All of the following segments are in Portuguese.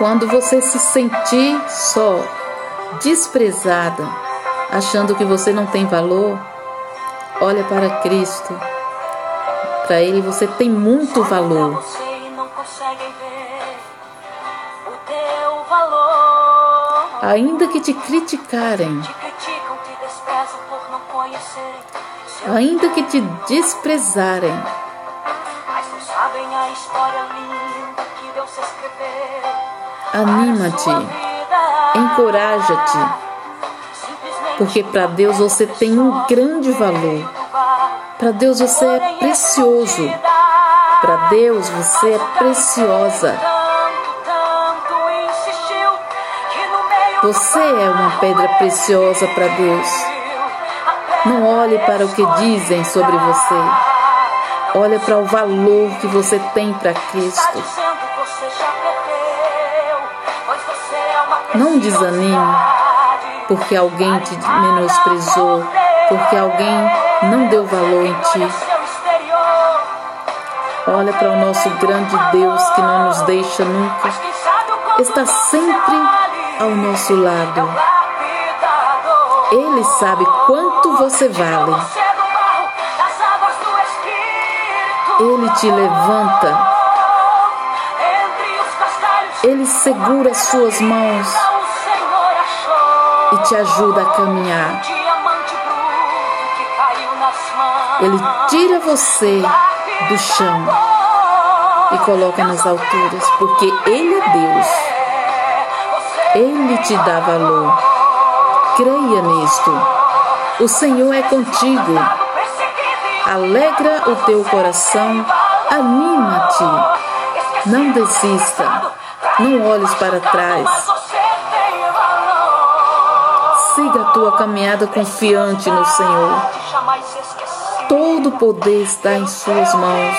Quando você se sentir só, desprezada, achando que você não tem valor, olha para Cristo. Para Ele você tem muito valor. Ainda que te criticarem, ainda que te desprezarem, Anima-te, encoraja-te, porque para Deus você tem um grande valor. Para Deus você é precioso. Para Deus você é preciosa. Você é uma pedra preciosa para Deus. Não olhe para o que dizem sobre você. Olhe para o valor que você tem para Cristo. Não desanime porque alguém te menosprezou, porque alguém não deu valor em ti. Olha para o nosso grande Deus que não nos deixa nunca. Está sempre ao nosso lado. Ele sabe quanto você vale. Ele te levanta ele segura suas mãos e te ajuda a caminhar. Ele tira você do chão e coloca nas alturas, porque Ele é Deus. Ele te dá valor. Creia nisto. O Senhor é contigo. Alegra o teu coração. Anima-te. Não desista. Não olhes para trás. Siga a tua caminhada confiante no Senhor. Todo o poder está em Suas mãos.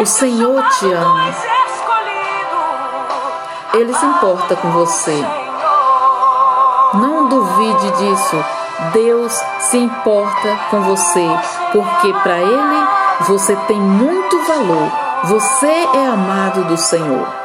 O Senhor te ama. Ele se importa com você. Não duvide disso. Deus se importa com você, porque para Ele você tem muito valor. Você é amado do Senhor.